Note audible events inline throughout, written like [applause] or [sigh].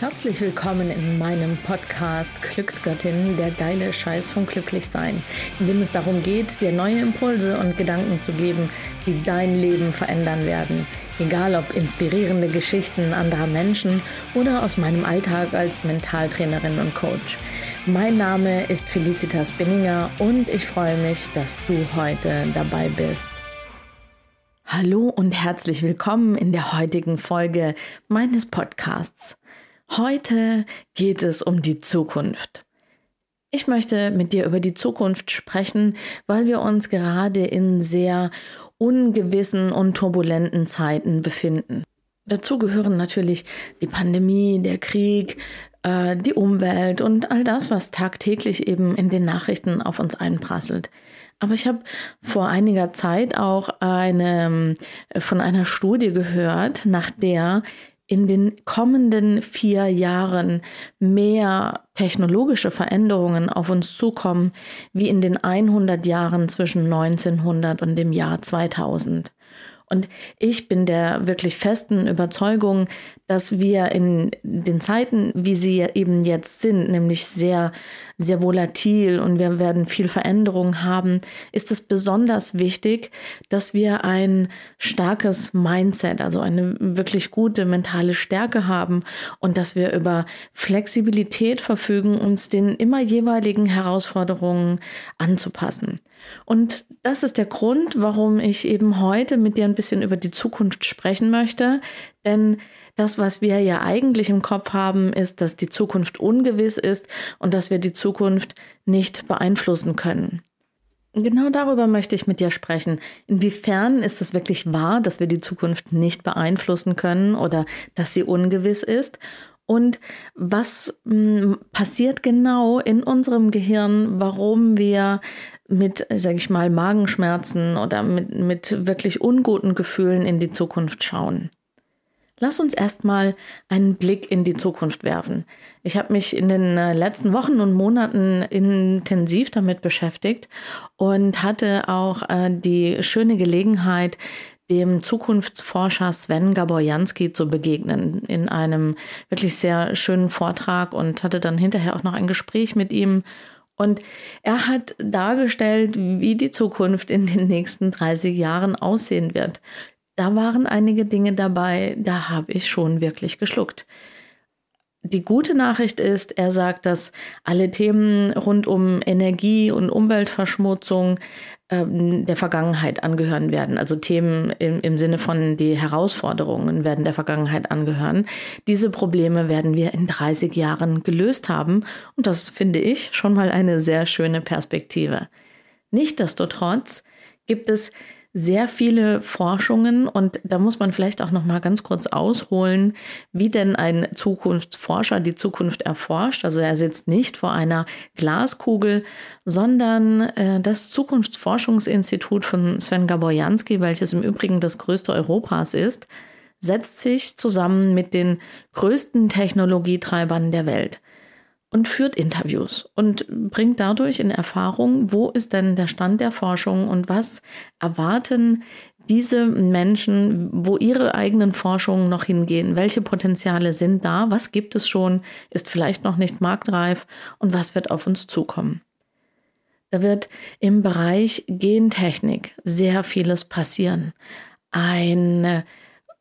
Herzlich willkommen in meinem Podcast Glücksgöttin, der geile Scheiß vom Glücklichsein, in dem es darum geht, dir neue Impulse und Gedanken zu geben, die dein Leben verändern werden. Egal ob inspirierende Geschichten anderer Menschen oder aus meinem Alltag als Mentaltrainerin und Coach. Mein Name ist Felicitas Binninger und ich freue mich, dass du heute dabei bist. Hallo und herzlich willkommen in der heutigen Folge meines Podcasts. Heute geht es um die Zukunft. Ich möchte mit dir über die Zukunft sprechen, weil wir uns gerade in sehr ungewissen und turbulenten Zeiten befinden. Dazu gehören natürlich die Pandemie, der Krieg, äh, die Umwelt und all das, was tagtäglich eben in den Nachrichten auf uns einprasselt. Aber ich habe vor einiger Zeit auch eine, von einer Studie gehört, nach der in den kommenden vier Jahren mehr technologische Veränderungen auf uns zukommen, wie in den 100 Jahren zwischen 1900 und dem Jahr 2000. Und ich bin der wirklich festen Überzeugung, dass wir in den Zeiten, wie sie eben jetzt sind, nämlich sehr, sehr volatil und wir werden viel Veränderung haben, ist es besonders wichtig, dass wir ein starkes Mindset, also eine wirklich gute mentale Stärke haben und dass wir über Flexibilität verfügen, uns den immer jeweiligen Herausforderungen anzupassen. Und das ist der Grund, warum ich eben heute mit dir ein bisschen über die Zukunft sprechen möchte. Denn das, was wir ja eigentlich im Kopf haben, ist, dass die Zukunft ungewiss ist und dass wir die Zukunft nicht beeinflussen können. Genau darüber möchte ich mit dir sprechen. Inwiefern ist es wirklich wahr, dass wir die Zukunft nicht beeinflussen können oder dass sie ungewiss ist? Und was hm, passiert genau in unserem Gehirn, warum wir mit, sage ich mal, Magenschmerzen oder mit, mit wirklich unguten Gefühlen in die Zukunft schauen? Lass uns erstmal einen Blick in die Zukunft werfen. Ich habe mich in den äh, letzten Wochen und Monaten intensiv damit beschäftigt und hatte auch äh, die schöne Gelegenheit, dem Zukunftsforscher Sven Gaborjanski zu begegnen in einem wirklich sehr schönen Vortrag und hatte dann hinterher auch noch ein Gespräch mit ihm. Und er hat dargestellt, wie die Zukunft in den nächsten 30 Jahren aussehen wird. Da waren einige Dinge dabei, da habe ich schon wirklich geschluckt. Die gute Nachricht ist, er sagt, dass alle Themen rund um Energie und Umweltverschmutzung ähm, der Vergangenheit angehören werden. Also Themen im, im Sinne von die Herausforderungen werden der Vergangenheit angehören. Diese Probleme werden wir in 30 Jahren gelöst haben. Und das finde ich schon mal eine sehr schöne Perspektive. Nichtsdestotrotz gibt es sehr viele Forschungen und da muss man vielleicht auch noch mal ganz kurz ausholen, wie denn ein Zukunftsforscher die Zukunft erforscht. Also er sitzt nicht vor einer Glaskugel, sondern äh, das Zukunftsforschungsinstitut von Sven Gaborjanski, welches im Übrigen das größte Europas ist, setzt sich zusammen mit den größten Technologietreibern der Welt und führt Interviews und bringt dadurch in Erfahrung, wo ist denn der Stand der Forschung und was erwarten diese Menschen, wo ihre eigenen Forschungen noch hingehen, welche Potenziale sind da, was gibt es schon, ist vielleicht noch nicht marktreif und was wird auf uns zukommen. Da wird im Bereich Gentechnik sehr vieles passieren. Eine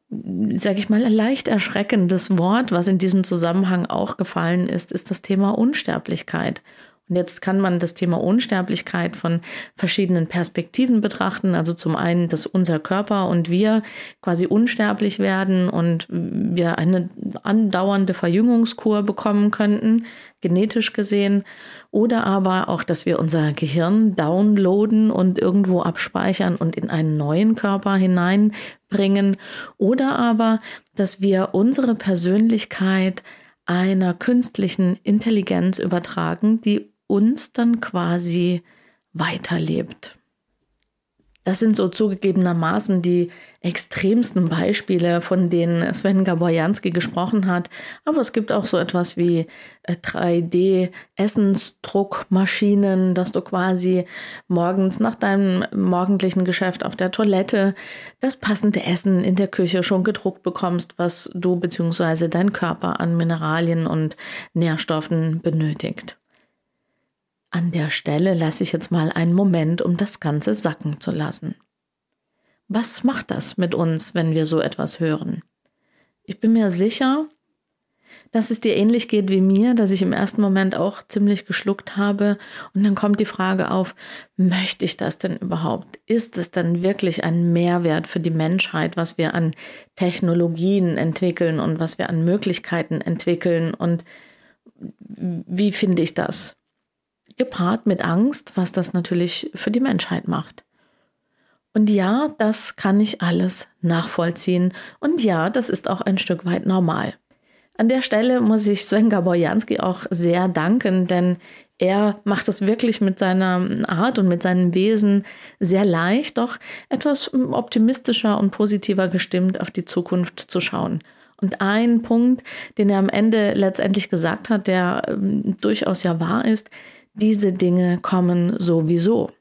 sage ich mal, leicht erschreckendes Wort, was in diesem Zusammenhang auch gefallen ist, ist das Thema Unsterblichkeit. Und jetzt kann man das Thema Unsterblichkeit von verschiedenen Perspektiven betrachten. Also zum einen, dass unser Körper und wir quasi unsterblich werden und wir eine andauernde Verjüngungskur bekommen könnten, genetisch gesehen. Oder aber auch, dass wir unser Gehirn downloaden und irgendwo abspeichern und in einen neuen Körper hineinbringen. Oder aber, dass wir unsere Persönlichkeit einer künstlichen Intelligenz übertragen, die uns dann quasi weiterlebt. Das sind so zugegebenermaßen die extremsten Beispiele, von denen Sven Gaborjanski gesprochen hat. Aber es gibt auch so etwas wie 3D-Essensdruckmaschinen, dass du quasi morgens nach deinem morgendlichen Geschäft auf der Toilette das passende Essen in der Küche schon gedruckt bekommst, was du bzw. dein Körper an Mineralien und Nährstoffen benötigt. An der Stelle lasse ich jetzt mal einen Moment, um das Ganze sacken zu lassen. Was macht das mit uns, wenn wir so etwas hören? Ich bin mir sicher, dass es dir ähnlich geht wie mir, dass ich im ersten Moment auch ziemlich geschluckt habe. Und dann kommt die Frage auf, möchte ich das denn überhaupt? Ist es dann wirklich ein Mehrwert für die Menschheit, was wir an Technologien entwickeln und was wir an Möglichkeiten entwickeln? Und wie finde ich das? Gepaart mit Angst, was das natürlich für die Menschheit macht. Und ja, das kann ich alles nachvollziehen. Und ja, das ist auch ein Stück weit normal. An der Stelle muss ich Sven Gaborjanski auch sehr danken, denn er macht es wirklich mit seiner Art und mit seinem Wesen sehr leicht, doch etwas optimistischer und positiver gestimmt auf die Zukunft zu schauen. Und ein Punkt, den er am Ende letztendlich gesagt hat, der ähm, durchaus ja wahr ist, diese Dinge kommen sowieso.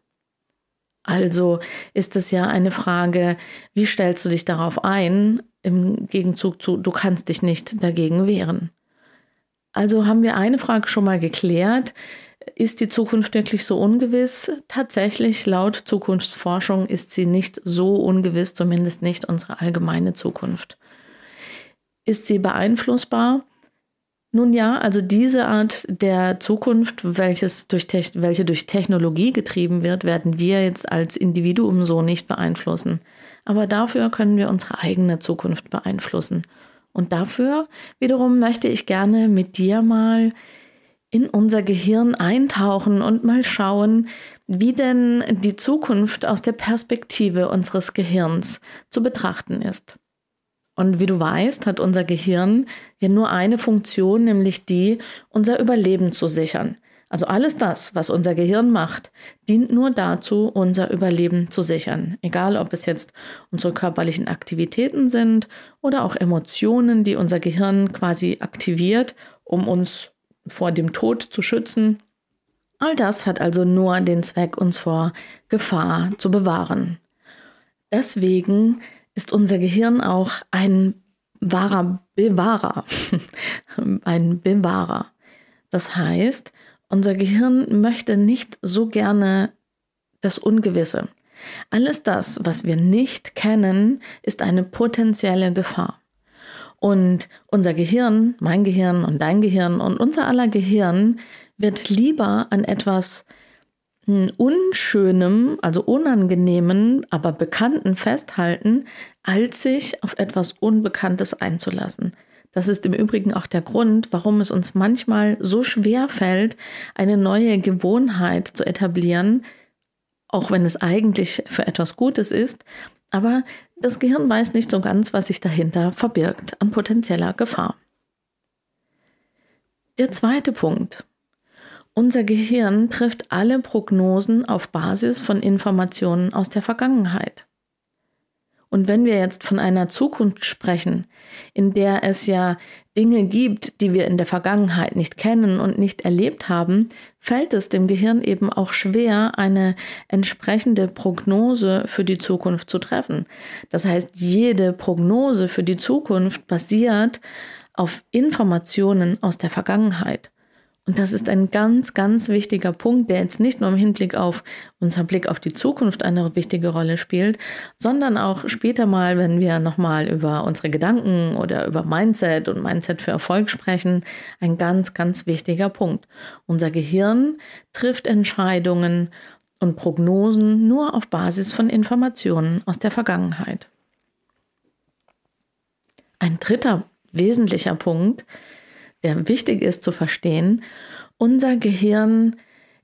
Also ist es ja eine Frage, wie stellst du dich darauf ein, im Gegenzug zu, du kannst dich nicht dagegen wehren. Also haben wir eine Frage schon mal geklärt. Ist die Zukunft wirklich so ungewiss? Tatsächlich, laut Zukunftsforschung ist sie nicht so ungewiss, zumindest nicht unsere allgemeine Zukunft. Ist sie beeinflussbar? Nun ja, also diese Art der Zukunft, welches durch welche durch Technologie getrieben wird, werden wir jetzt als Individuum so nicht beeinflussen. Aber dafür können wir unsere eigene Zukunft beeinflussen. Und dafür wiederum möchte ich gerne mit dir mal in unser Gehirn eintauchen und mal schauen, wie denn die Zukunft aus der Perspektive unseres Gehirns zu betrachten ist. Und wie du weißt, hat unser Gehirn ja nur eine Funktion, nämlich die, unser Überleben zu sichern. Also alles das, was unser Gehirn macht, dient nur dazu, unser Überleben zu sichern. Egal, ob es jetzt unsere körperlichen Aktivitäten sind oder auch Emotionen, die unser Gehirn quasi aktiviert, um uns vor dem Tod zu schützen. All das hat also nur den Zweck, uns vor Gefahr zu bewahren. Deswegen ist unser Gehirn auch ein wahrer Bewahrer. [laughs] ein Bewahrer. Das heißt, unser Gehirn möchte nicht so gerne das Ungewisse. Alles das, was wir nicht kennen, ist eine potenzielle Gefahr. Und unser Gehirn, mein Gehirn und dein Gehirn und unser aller Gehirn wird lieber an etwas unschönem, also unangenehmen, aber bekannten festhalten, als sich auf etwas Unbekanntes einzulassen. Das ist im Übrigen auch der Grund, warum es uns manchmal so schwer fällt, eine neue Gewohnheit zu etablieren, auch wenn es eigentlich für etwas Gutes ist. Aber das Gehirn weiß nicht so ganz, was sich dahinter verbirgt an potenzieller Gefahr. Der zweite Punkt. Unser Gehirn trifft alle Prognosen auf Basis von Informationen aus der Vergangenheit. Und wenn wir jetzt von einer Zukunft sprechen, in der es ja Dinge gibt, die wir in der Vergangenheit nicht kennen und nicht erlebt haben, fällt es dem Gehirn eben auch schwer, eine entsprechende Prognose für die Zukunft zu treffen. Das heißt, jede Prognose für die Zukunft basiert auf Informationen aus der Vergangenheit. Und das ist ein ganz, ganz wichtiger Punkt, der jetzt nicht nur im Hinblick auf unser Blick auf die Zukunft eine wichtige Rolle spielt, sondern auch später mal, wenn wir nochmal über unsere Gedanken oder über Mindset und Mindset für Erfolg sprechen, ein ganz, ganz wichtiger Punkt. Unser Gehirn trifft Entscheidungen und Prognosen nur auf Basis von Informationen aus der Vergangenheit. Ein dritter wesentlicher Punkt der wichtig ist zu verstehen, unser Gehirn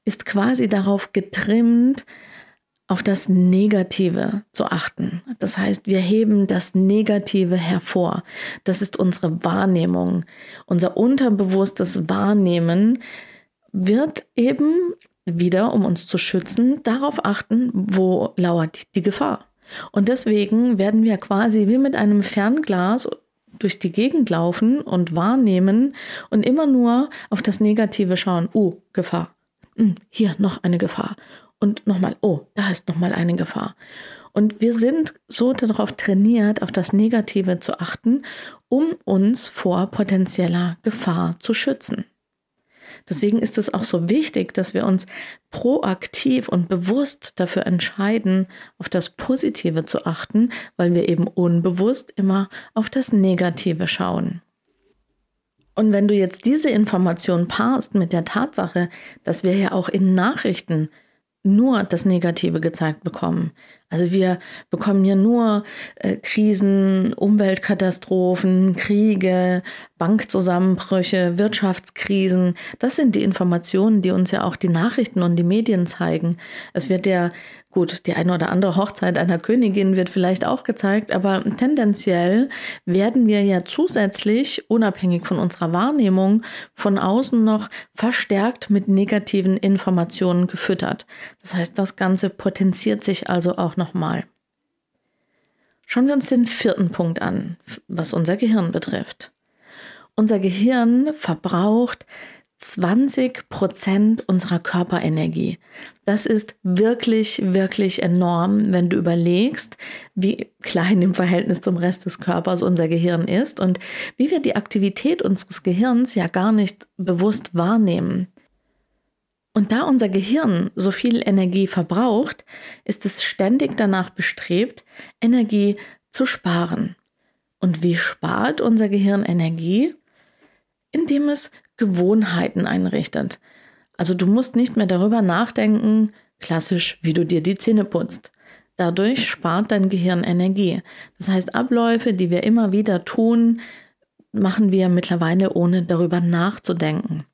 ist quasi darauf getrimmt, auf das Negative zu achten. Das heißt, wir heben das Negative hervor. Das ist unsere Wahrnehmung. Unser unterbewusstes Wahrnehmen wird eben wieder, um uns zu schützen, darauf achten, wo lauert die Gefahr. Und deswegen werden wir quasi wie mit einem Fernglas durch die Gegend laufen und wahrnehmen und immer nur auf das Negative schauen. Oh, Gefahr. Hm, hier noch eine Gefahr. Und nochmal, oh, da ist nochmal eine Gefahr. Und wir sind so darauf trainiert, auf das Negative zu achten, um uns vor potenzieller Gefahr zu schützen. Deswegen ist es auch so wichtig, dass wir uns proaktiv und bewusst dafür entscheiden, auf das Positive zu achten, weil wir eben unbewusst immer auf das Negative schauen. Und wenn du jetzt diese Information paarst mit der Tatsache, dass wir ja auch in Nachrichten nur das Negative gezeigt bekommen. Also wir bekommen ja nur äh, Krisen, Umweltkatastrophen, Kriege, Bankzusammenbrüche, Wirtschaftskrisen. Das sind die Informationen, die uns ja auch die Nachrichten und die Medien zeigen. Es wird ja Gut, die eine oder andere Hochzeit einer Königin wird vielleicht auch gezeigt, aber tendenziell werden wir ja zusätzlich, unabhängig von unserer Wahrnehmung, von außen noch verstärkt mit negativen Informationen gefüttert. Das heißt, das Ganze potenziert sich also auch nochmal. Schauen wir uns den vierten Punkt an, was unser Gehirn betrifft. Unser Gehirn verbraucht 20 Prozent unserer Körperenergie. Das ist wirklich, wirklich enorm, wenn du überlegst, wie klein im Verhältnis zum Rest des Körpers unser Gehirn ist und wie wir die Aktivität unseres Gehirns ja gar nicht bewusst wahrnehmen. Und da unser Gehirn so viel Energie verbraucht, ist es ständig danach bestrebt, Energie zu sparen. Und wie spart unser Gehirn Energie? Indem es Gewohnheiten einrichtet. Also du musst nicht mehr darüber nachdenken, klassisch, wie du dir die Zähne putzt. Dadurch spart dein Gehirn Energie. Das heißt, Abläufe, die wir immer wieder tun, machen wir mittlerweile ohne darüber nachzudenken.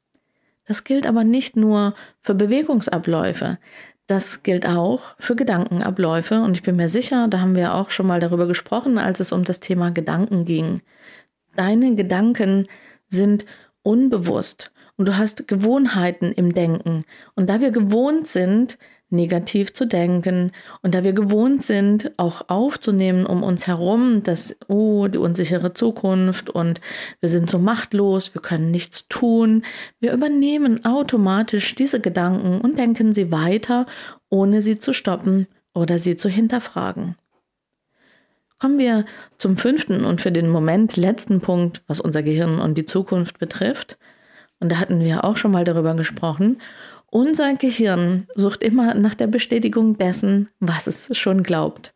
Das gilt aber nicht nur für Bewegungsabläufe. Das gilt auch für Gedankenabläufe und ich bin mir sicher, da haben wir auch schon mal darüber gesprochen, als es um das Thema Gedanken ging. Deine Gedanken sind unbewusst und du hast Gewohnheiten im Denken. Und da wir gewohnt sind, negativ zu denken und da wir gewohnt sind, auch aufzunehmen um uns herum, dass, oh, die unsichere Zukunft und wir sind so machtlos, wir können nichts tun, wir übernehmen automatisch diese Gedanken und denken sie weiter, ohne sie zu stoppen oder sie zu hinterfragen. Kommen wir zum fünften und für den Moment letzten Punkt, was unser Gehirn und die Zukunft betrifft. Und da hatten wir auch schon mal darüber gesprochen. Unser Gehirn sucht immer nach der Bestätigung dessen, was es schon glaubt.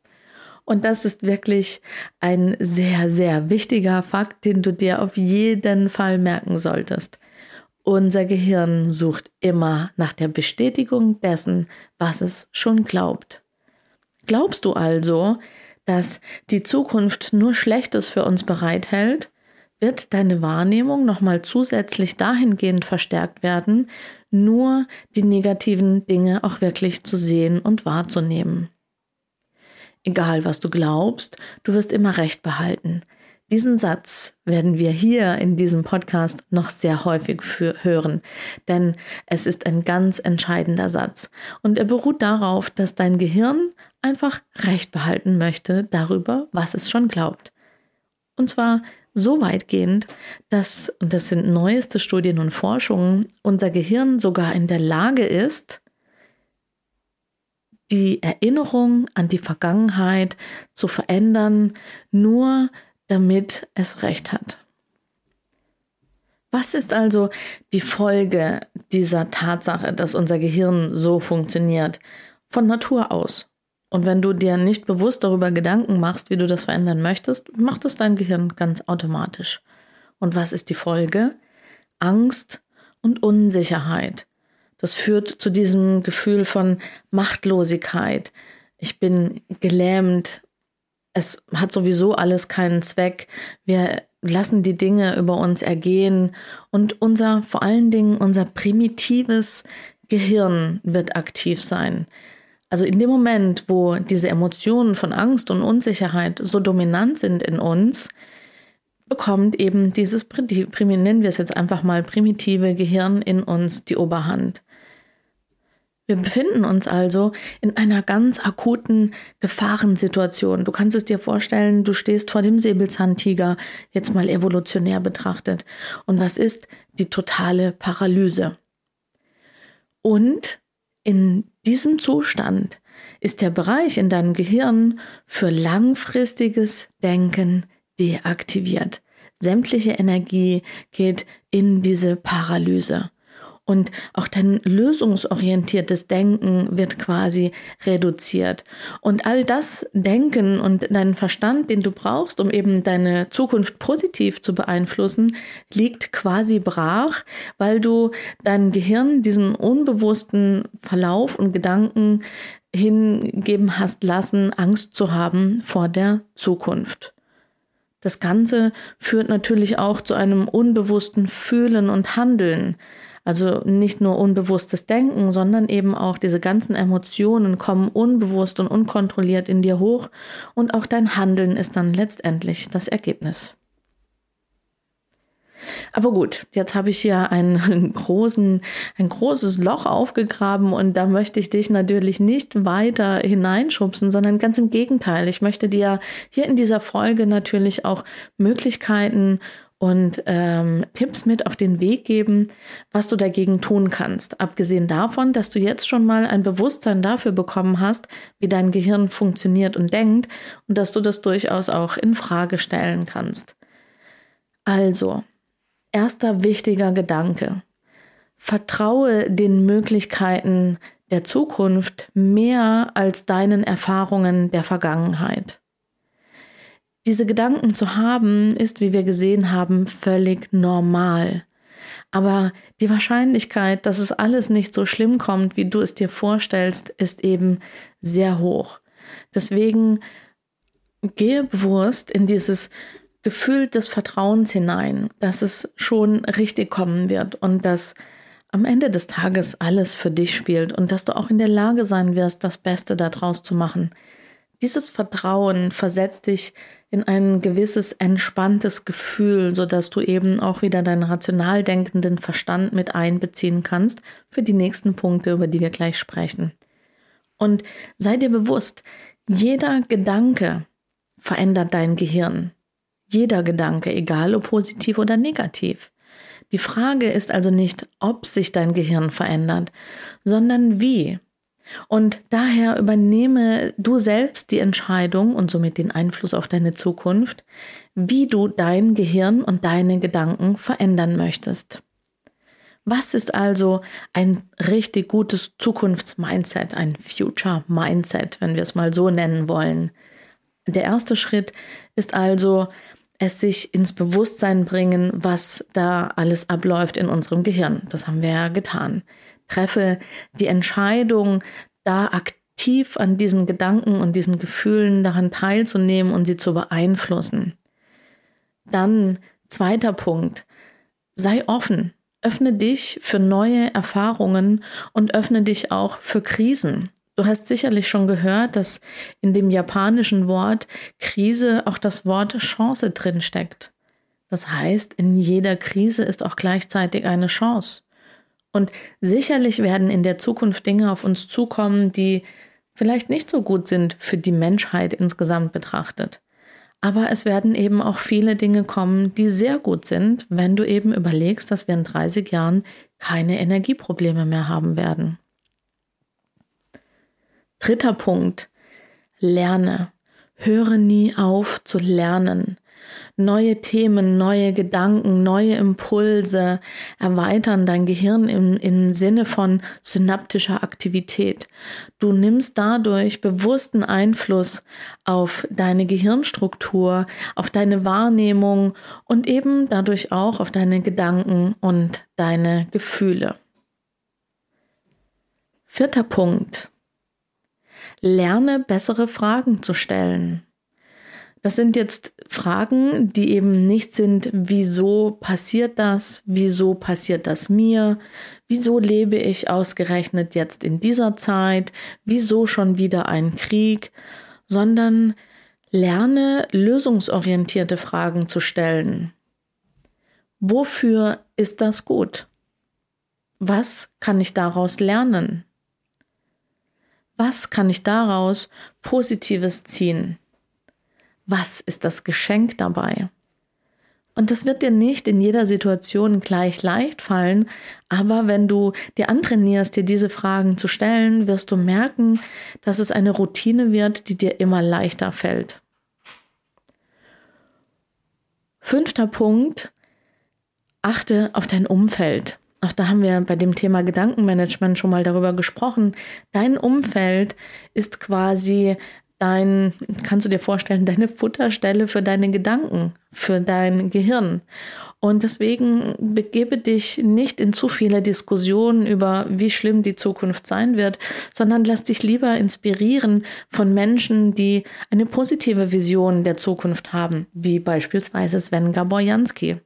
Und das ist wirklich ein sehr, sehr wichtiger Fakt, den du dir auf jeden Fall merken solltest. Unser Gehirn sucht immer nach der Bestätigung dessen, was es schon glaubt. Glaubst du also, dass die Zukunft nur Schlechtes für uns bereithält, wird deine Wahrnehmung nochmal zusätzlich dahingehend verstärkt werden, nur die negativen Dinge auch wirklich zu sehen und wahrzunehmen. Egal was du glaubst, du wirst immer recht behalten. Diesen Satz werden wir hier in diesem Podcast noch sehr häufig hören, denn es ist ein ganz entscheidender Satz und er beruht darauf, dass dein Gehirn einfach Recht behalten möchte darüber, was es schon glaubt. Und zwar so weitgehend, dass, und das sind neueste Studien und Forschungen, unser Gehirn sogar in der Lage ist, die Erinnerung an die Vergangenheit zu verändern, nur damit es recht hat. Was ist also die Folge dieser Tatsache, dass unser Gehirn so funktioniert von Natur aus? Und wenn du dir nicht bewusst darüber Gedanken machst, wie du das verändern möchtest, macht es dein Gehirn ganz automatisch. Und was ist die Folge? Angst und Unsicherheit. Das führt zu diesem Gefühl von Machtlosigkeit. Ich bin gelähmt, es hat sowieso alles keinen Zweck. Wir lassen die Dinge über uns ergehen und unser, vor allen Dingen unser primitives Gehirn wird aktiv sein. Also in dem Moment, wo diese Emotionen von Angst und Unsicherheit so dominant sind in uns, bekommt eben dieses, nennen wir es jetzt einfach mal, primitive Gehirn in uns die Oberhand. Wir befinden uns also in einer ganz akuten Gefahrensituation. Du kannst es dir vorstellen, du stehst vor dem Säbelzahntiger, jetzt mal evolutionär betrachtet. Und was ist die totale Paralyse? Und in diesem Zustand ist der Bereich in deinem Gehirn für langfristiges Denken deaktiviert. Sämtliche Energie geht in diese Paralyse. Und auch dein lösungsorientiertes Denken wird quasi reduziert. Und all das Denken und deinen Verstand, den du brauchst, um eben deine Zukunft positiv zu beeinflussen, liegt quasi brach, weil du dein Gehirn diesen unbewussten Verlauf und Gedanken hingeben hast lassen, Angst zu haben vor der Zukunft. Das Ganze führt natürlich auch zu einem unbewussten Fühlen und Handeln. Also nicht nur unbewusstes Denken, sondern eben auch diese ganzen Emotionen kommen unbewusst und unkontrolliert in dir hoch und auch dein Handeln ist dann letztendlich das Ergebnis. Aber gut, jetzt habe ich hier einen [laughs] großen, ein großes Loch aufgegraben und da möchte ich dich natürlich nicht weiter hineinschubsen, sondern ganz im Gegenteil. Ich möchte dir hier in dieser Folge natürlich auch Möglichkeiten und ähm, Tipps mit auf den Weg geben, was du dagegen tun kannst. Abgesehen davon, dass du jetzt schon mal ein Bewusstsein dafür bekommen hast, wie dein Gehirn funktioniert und denkt und dass du das durchaus auch in Frage stellen kannst. Also, erster wichtiger Gedanke. Vertraue den Möglichkeiten der Zukunft mehr als deinen Erfahrungen der Vergangenheit. Diese Gedanken zu haben, ist, wie wir gesehen haben, völlig normal. Aber die Wahrscheinlichkeit, dass es alles nicht so schlimm kommt, wie du es dir vorstellst, ist eben sehr hoch. Deswegen gehe bewusst in dieses Gefühl des Vertrauens hinein, dass es schon richtig kommen wird und dass am Ende des Tages alles für dich spielt und dass du auch in der Lage sein wirst, das Beste daraus zu machen. Dieses Vertrauen versetzt dich in ein gewisses entspanntes Gefühl, sodass du eben auch wieder deinen rational denkenden Verstand mit einbeziehen kannst für die nächsten Punkte, über die wir gleich sprechen. Und sei dir bewusst, jeder Gedanke verändert dein Gehirn. Jeder Gedanke, egal ob positiv oder negativ. Die Frage ist also nicht, ob sich dein Gehirn verändert, sondern wie. Und daher übernehme du selbst die Entscheidung und somit den Einfluss auf deine Zukunft, wie du dein Gehirn und deine Gedanken verändern möchtest. Was ist also ein richtig gutes Zukunftsmindset, ein Future Mindset, wenn wir es mal so nennen wollen? Der erste Schritt ist also, es sich ins Bewusstsein bringen, was da alles abläuft in unserem Gehirn. Das haben wir ja getan treffe die Entscheidung, da aktiv an diesen Gedanken und diesen Gefühlen daran teilzunehmen und sie zu beeinflussen. Dann zweiter Punkt, sei offen, öffne dich für neue Erfahrungen und öffne dich auch für Krisen. Du hast sicherlich schon gehört, dass in dem japanischen Wort Krise auch das Wort Chance drin steckt. Das heißt, in jeder Krise ist auch gleichzeitig eine Chance. Und sicherlich werden in der Zukunft Dinge auf uns zukommen, die vielleicht nicht so gut sind für die Menschheit insgesamt betrachtet. Aber es werden eben auch viele Dinge kommen, die sehr gut sind, wenn du eben überlegst, dass wir in 30 Jahren keine Energieprobleme mehr haben werden. Dritter Punkt. Lerne. Höre nie auf zu lernen neue Themen, neue Gedanken, neue Impulse erweitern dein Gehirn im, im Sinne von synaptischer Aktivität. Du nimmst dadurch bewussten Einfluss auf deine Gehirnstruktur, auf deine Wahrnehmung und eben dadurch auch auf deine Gedanken und deine Gefühle. Vierter Punkt. Lerne bessere Fragen zu stellen. Das sind jetzt Fragen, die eben nicht sind, wieso passiert das, wieso passiert das mir, wieso lebe ich ausgerechnet jetzt in dieser Zeit, wieso schon wieder ein Krieg, sondern lerne lösungsorientierte Fragen zu stellen. Wofür ist das gut? Was kann ich daraus lernen? Was kann ich daraus Positives ziehen? Was ist das Geschenk dabei? Und das wird dir nicht in jeder Situation gleich leicht fallen, aber wenn du dir antrainierst, dir diese Fragen zu stellen, wirst du merken, dass es eine Routine wird, die dir immer leichter fällt. Fünfter Punkt, achte auf dein Umfeld. Auch da haben wir bei dem Thema Gedankenmanagement schon mal darüber gesprochen. Dein Umfeld ist quasi dein, kannst du dir vorstellen, deine Futterstelle für deine Gedanken, für dein Gehirn. Und deswegen begebe dich nicht in zu viele Diskussionen über, wie schlimm die Zukunft sein wird, sondern lass dich lieber inspirieren von Menschen, die eine positive Vision der Zukunft haben, wie beispielsweise Sven Gaborjanski.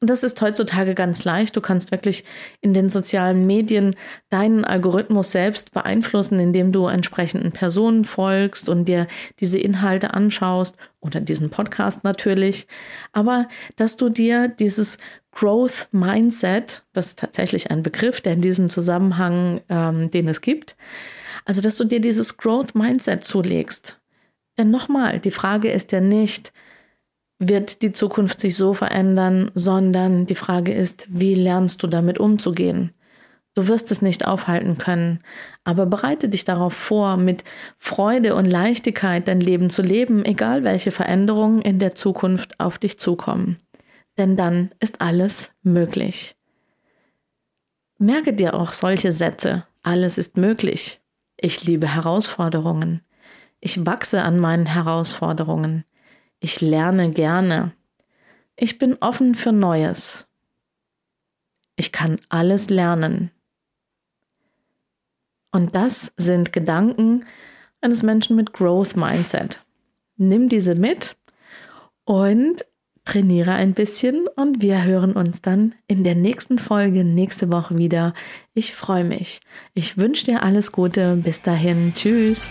Und das ist heutzutage ganz leicht. Du kannst wirklich in den sozialen Medien deinen Algorithmus selbst beeinflussen, indem du entsprechenden Personen folgst und dir diese Inhalte anschaust oder diesen Podcast natürlich. Aber dass du dir dieses Growth Mindset, das ist tatsächlich ein Begriff, der in diesem Zusammenhang, ähm, den es gibt, also dass du dir dieses Growth Mindset zulegst. Denn nochmal, die Frage ist ja nicht, wird die Zukunft sich so verändern, sondern die Frage ist, wie lernst du damit umzugehen? Du wirst es nicht aufhalten können, aber bereite dich darauf vor, mit Freude und Leichtigkeit dein Leben zu leben, egal welche Veränderungen in der Zukunft auf dich zukommen. Denn dann ist alles möglich. Merke dir auch solche Sätze. Alles ist möglich. Ich liebe Herausforderungen. Ich wachse an meinen Herausforderungen. Ich lerne gerne. Ich bin offen für Neues. Ich kann alles lernen. Und das sind Gedanken eines Menschen mit Growth Mindset. Nimm diese mit und trainiere ein bisschen und wir hören uns dann in der nächsten Folge nächste Woche wieder. Ich freue mich. Ich wünsche dir alles Gute. Bis dahin. Tschüss.